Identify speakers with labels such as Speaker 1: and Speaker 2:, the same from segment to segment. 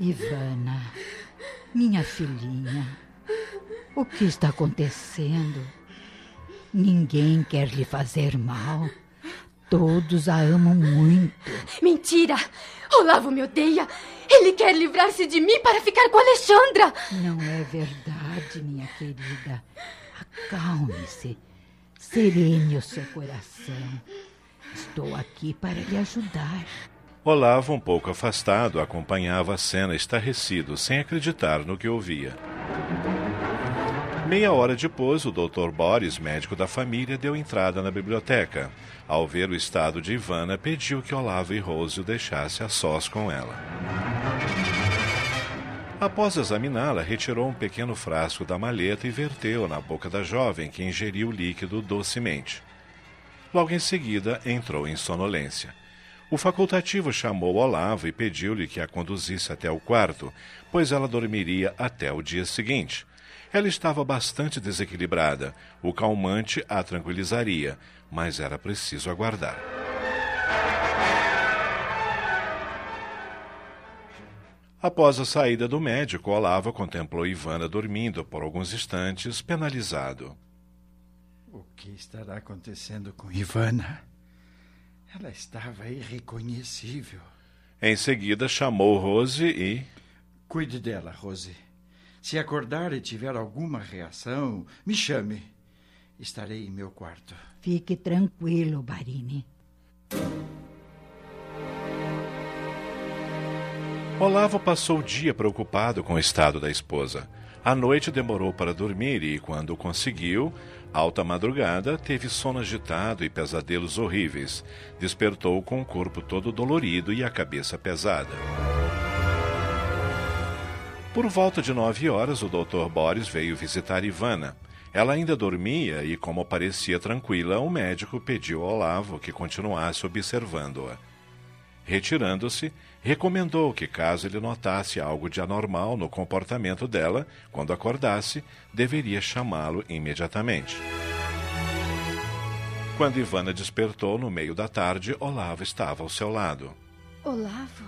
Speaker 1: Ivana, minha filhinha, o que está acontecendo? Ninguém quer lhe fazer mal. Todos a amam muito.
Speaker 2: Mentira! Olavo me odeia! Ele quer livrar-se de mim para ficar com Alexandra!
Speaker 1: Não é verdade, minha querida. Acalme-se. Serene o seu coração. Estou aqui para lhe ajudar.
Speaker 3: Olavo, um pouco afastado, acompanhava a cena estarrecido, sem acreditar no que ouvia. Meia hora depois, o Dr. Boris, médico da família, deu entrada na biblioteca. Ao ver o estado de Ivana, pediu que Olavo e Rose o deixassem a sós com ela. Após examiná-la, retirou um pequeno frasco da maleta e verteu na boca da jovem, que ingeriu o líquido docemente. Logo em seguida, entrou em sonolência. O facultativo chamou Olavo e pediu-lhe que a conduzisse até o quarto, pois ela dormiria até o dia seguinte. Ela estava bastante desequilibrada. O calmante a tranquilizaria, mas era preciso aguardar. Após a saída do médico, Olavo contemplou Ivana dormindo por alguns instantes, penalizado.
Speaker 4: O que estará acontecendo com Ivana? Ela estava irreconhecível.
Speaker 3: Em seguida, chamou Rose e.
Speaker 4: Cuide dela, Rose. Se acordar e tiver alguma reação, me chame. Estarei em meu quarto.
Speaker 1: Fique tranquilo, Barini.
Speaker 3: Olavo passou o dia preocupado com o estado da esposa. À noite demorou para dormir e, quando conseguiu, alta madrugada, teve sono agitado e pesadelos horríveis. Despertou com o corpo todo dolorido e a cabeça pesada. Por volta de nove horas, o Dr. Boris veio visitar Ivana. Ela ainda dormia e, como parecia tranquila, o médico pediu ao Olavo que continuasse observando-a. Retirando-se, recomendou que, caso ele notasse algo de anormal no comportamento dela, quando acordasse, deveria chamá-lo imediatamente. Quando Ivana despertou no meio da tarde, Olavo estava ao seu lado.
Speaker 2: Olavo?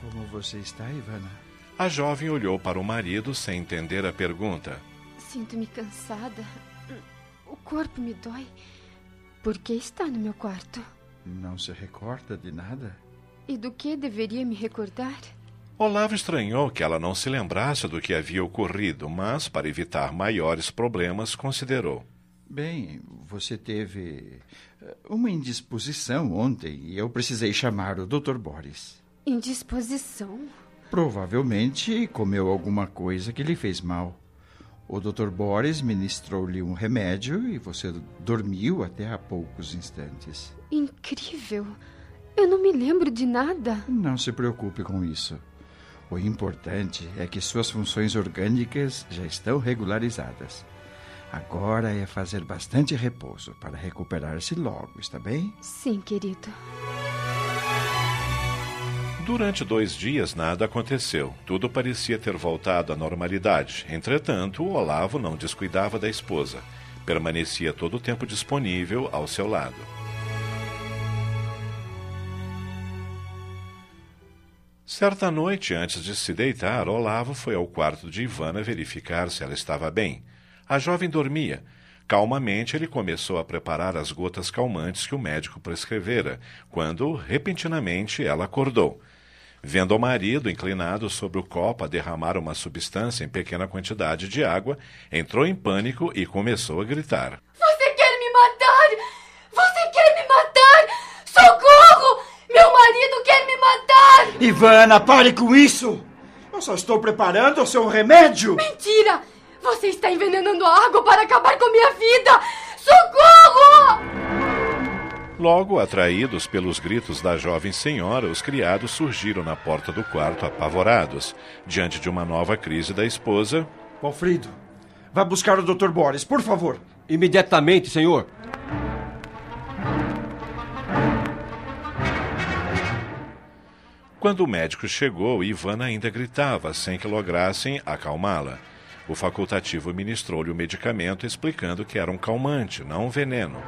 Speaker 4: Como você está, Ivana?
Speaker 3: A jovem olhou para o marido sem entender a pergunta.
Speaker 2: Sinto-me cansada. O corpo me dói. Por que está no meu quarto?
Speaker 4: Não se recorda de nada?
Speaker 2: E do que deveria me recordar?
Speaker 3: Olavo estranhou que ela não se lembrasse do que havia ocorrido, mas, para evitar maiores problemas, considerou.
Speaker 4: Bem, você teve eh, uma indisposição ontem e eu precisei chamar o Dr. Boris.
Speaker 2: Indisposição?
Speaker 4: Provavelmente comeu alguma coisa que lhe fez mal. O Dr. Boris ministrou-lhe um remédio e você dormiu até há poucos instantes.
Speaker 2: Incrível! Eu não me lembro de nada.
Speaker 4: Não se preocupe com isso. O importante é que suas funções orgânicas já estão regularizadas. Agora é fazer bastante repouso para recuperar-se logo, está bem?
Speaker 2: Sim, querido.
Speaker 3: Durante dois dias nada aconteceu. Tudo parecia ter voltado à normalidade. Entretanto, o Olavo não descuidava da esposa. Permanecia todo o tempo disponível ao seu lado. Certa noite, antes de se deitar, Olavo foi ao quarto de Ivana verificar se ela estava bem. A jovem dormia. Calmamente, ele começou a preparar as gotas calmantes que o médico prescrevera, quando, repentinamente, ela acordou. Vendo o marido inclinado sobre o copo a derramar uma substância em pequena quantidade de água, entrou em pânico e começou a gritar.
Speaker 2: Você quer me matar? Você quer me matar? Socorro! Meu marido quer me matar!
Speaker 4: Ivana, pare com isso! Eu só estou preparando o seu remédio!
Speaker 2: Mentira! Você está envenenando a água para acabar com minha vida! Socorro!
Speaker 3: Logo, atraídos pelos gritos da jovem senhora, os criados surgiram na porta do quarto apavorados. Diante de uma nova crise da esposa.
Speaker 4: Alfredo, vá buscar o Dr. Boris, por favor.
Speaker 5: Imediatamente, senhor.
Speaker 3: Quando o médico chegou, Ivana ainda gritava, sem que lograssem acalmá-la. O facultativo ministrou-lhe o medicamento, explicando que era um calmante, não um veneno.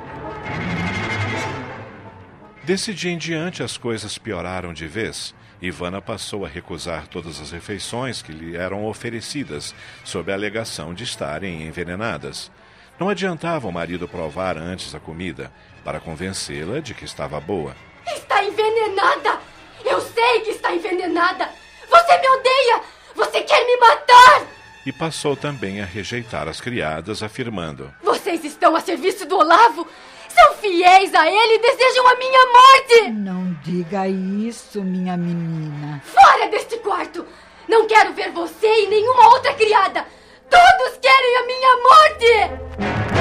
Speaker 3: Desse dia em diante, as coisas pioraram de vez. Ivana passou a recusar todas as refeições que lhe eram oferecidas, sob a alegação de estarem envenenadas. Não adiantava o marido provar antes a comida, para convencê-la de que estava boa.
Speaker 2: Está envenenada! Eu sei que está envenenada! Você me odeia! Você quer me matar!
Speaker 3: E passou também a rejeitar as criadas, afirmando:
Speaker 2: Vocês estão a serviço do Olavo! São fiéis a ele e desejam a minha morte!
Speaker 1: Não diga isso, minha menina.
Speaker 2: Fora deste quarto! Não quero ver você e nenhuma outra criada! Todos querem a minha morte!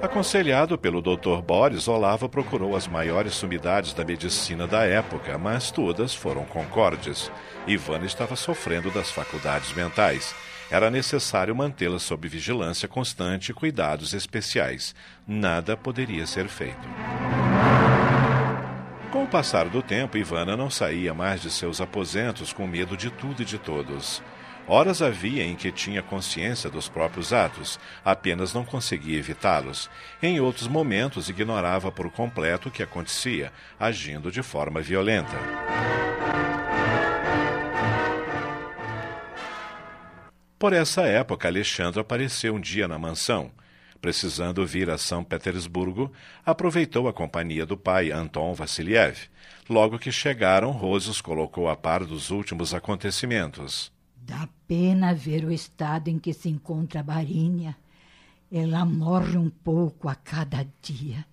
Speaker 3: Aconselhado pelo Dr. Boris, Olavo procurou as maiores sumidades da medicina da época, mas todas foram concordes. Ivana estava sofrendo das faculdades mentais era necessário mantê-la sob vigilância constante e cuidados especiais. Nada poderia ser feito. Com o passar do tempo, Ivana não saía mais de seus aposentos com medo de tudo e de todos. Horas havia em que tinha consciência dos próprios atos, apenas não conseguia evitá-los. Em outros momentos, ignorava por completo o que acontecia, agindo de forma violenta. Por essa época, Alexandre apareceu um dia na mansão. Precisando vir a São Petersburgo, aproveitou a companhia do pai, Anton Vassiliev. Logo que chegaram, Rose os colocou a par dos últimos acontecimentos.
Speaker 1: Dá pena ver o estado em que se encontra a Barinha. Ela morre um pouco a cada dia.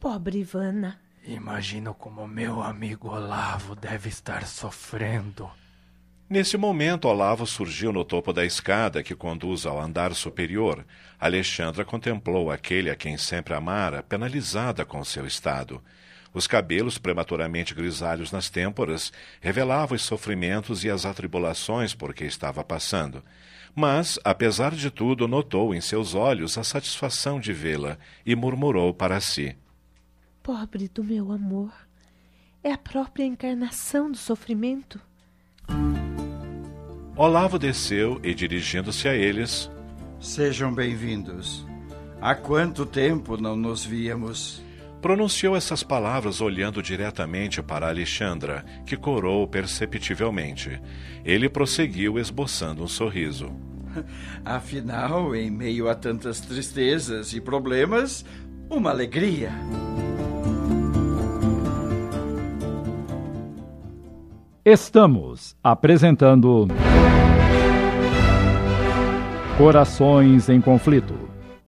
Speaker 6: Pobre Ivana.
Speaker 7: Imagino como meu amigo Olavo deve estar sofrendo.
Speaker 3: Nesse momento, Olavo surgiu no topo da escada que conduz ao andar superior. Alexandra contemplou aquele a quem sempre amara, penalizada com seu estado. Os cabelos prematuramente grisalhos nas têmporas revelavam os sofrimentos e as atribulações por que estava passando. Mas, apesar de tudo, notou em seus olhos a satisfação de vê-la e murmurou para si:
Speaker 6: Pobre do meu amor, é a própria encarnação do sofrimento.
Speaker 3: Olavo desceu e, dirigindo-se a eles,
Speaker 4: Sejam bem-vindos. Há quanto tempo não nos víamos?
Speaker 3: Pronunciou essas palavras olhando diretamente para Alexandra, que corou perceptivelmente. Ele prosseguiu esboçando um sorriso.
Speaker 4: Afinal, em meio a tantas tristezas e problemas, uma alegria.
Speaker 8: Estamos apresentando Corações em Conflito